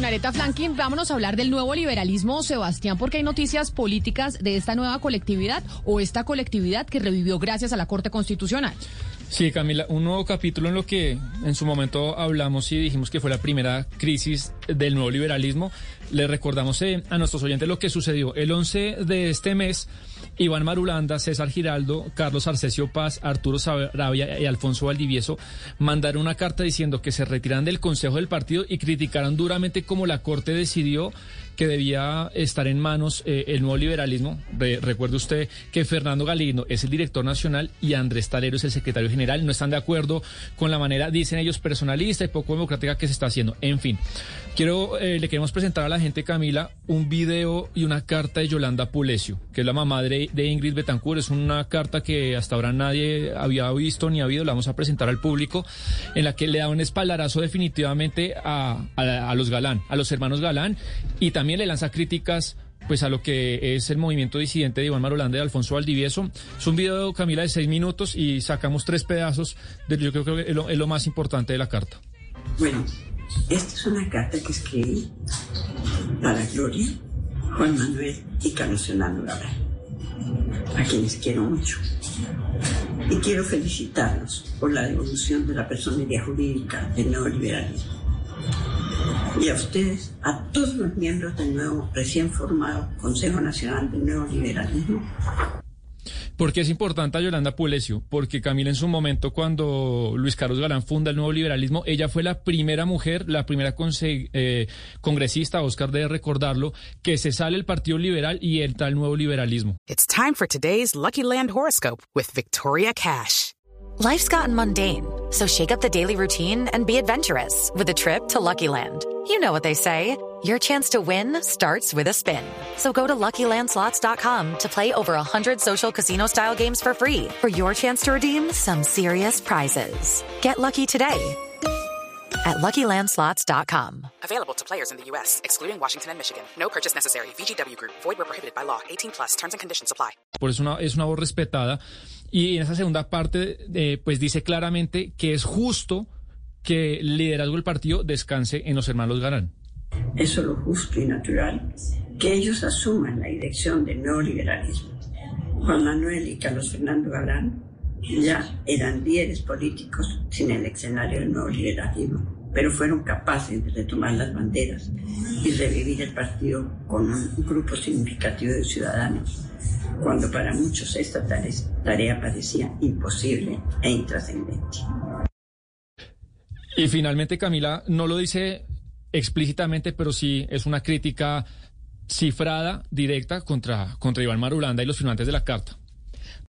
Con Aretha Franklin, vámonos a hablar del nuevo liberalismo, Sebastián, porque hay noticias políticas de esta nueva colectividad o esta colectividad que revivió gracias a la Corte Constitucional. Sí, Camila, un nuevo capítulo en lo que en su momento hablamos y dijimos que fue la primera crisis del nuevo liberalismo. Le recordamos eh, a nuestros oyentes lo que sucedió el 11 de este mes. Iván Marulanda, César Giraldo, Carlos Arcesio Paz, Arturo Sarabia y Alfonso Valdivieso mandaron una carta diciendo que se retiran del Consejo del Partido y criticaron duramente cómo la Corte decidió que debía estar en manos eh, el nuevo liberalismo. recuerde usted que Fernando Galindo es el director nacional y Andrés Talero es el secretario general. No están de acuerdo con la manera, dicen ellos, personalista y poco democrática que se está haciendo. En fin, quiero, eh, le queremos presentar a la gente, Camila, un video y una carta de Yolanda Pulesio, que es la mamá de, Ingrid Betancourt. Es una carta que hasta ahora nadie había visto ni ha habido. La vamos a presentar al público, en la que le da un espaldarazo definitivamente a, a los Galán, a los hermanos Galán y también le lanza críticas pues a lo que es el movimiento disidente de Iván Marolanda y Alfonso Valdivieso. Es un video, Camila, de seis minutos y sacamos tres pedazos de yo creo que es lo, más importante de la carta. Bueno, esta es una carta que escribí para Gloria, Juan Manuel y Carlos Fernando Gabriel, a quienes quiero mucho. Y quiero felicitarlos por la devolución de la personería jurídica del neoliberalismo y a ustedes, a todos los miembros del nuevo, recién formado Consejo Nacional del Nuevo Liberalismo. ¿Por qué es importante a Yolanda Pulesio? Porque Camila en su momento, cuando Luis Carlos Galán funda el nuevo liberalismo, ella fue la primera mujer, la primera eh, congresista, Oscar debe recordarlo, que se sale el Partido Liberal y entra al nuevo liberalismo. It's time for today's Lucky Land Horoscope with Victoria Cash. Life's gotten mundane, so shake up the daily routine and be adventurous with a trip to Lucky Land. You know what they say. Your chance to win starts with a spin. So go to LuckyLandSlots.com to play over 100 social casino-style games for free for your chance to redeem some serious prizes. Get lucky today at LuckyLandSlots.com. Available to players in the U.S., excluding Washington and Michigan. No purchase necessary. VGW Group. Void where prohibited by law. 18 plus. Terms and conditions apply. Por eso una, es una voz respetada. Y en esa segunda parte, eh, pues dice claramente que es justo que liderazgo del partido descanse en los hermanos Galán. Eso es lo justo y natural, que ellos asuman la dirección del neoliberalismo. Juan Manuel y Carlos Fernando Galán ya eran líderes políticos sin el escenario del neoliberalismo, pero fueron capaces de retomar las banderas y revivir el partido con un grupo significativo de ciudadanos cuando para muchos esta tarea parecía imposible e intrascendente. Y finalmente, Camila, no lo dice explícitamente, pero sí es una crítica cifrada, directa contra, contra Iván Marulanda y los firmantes de la carta.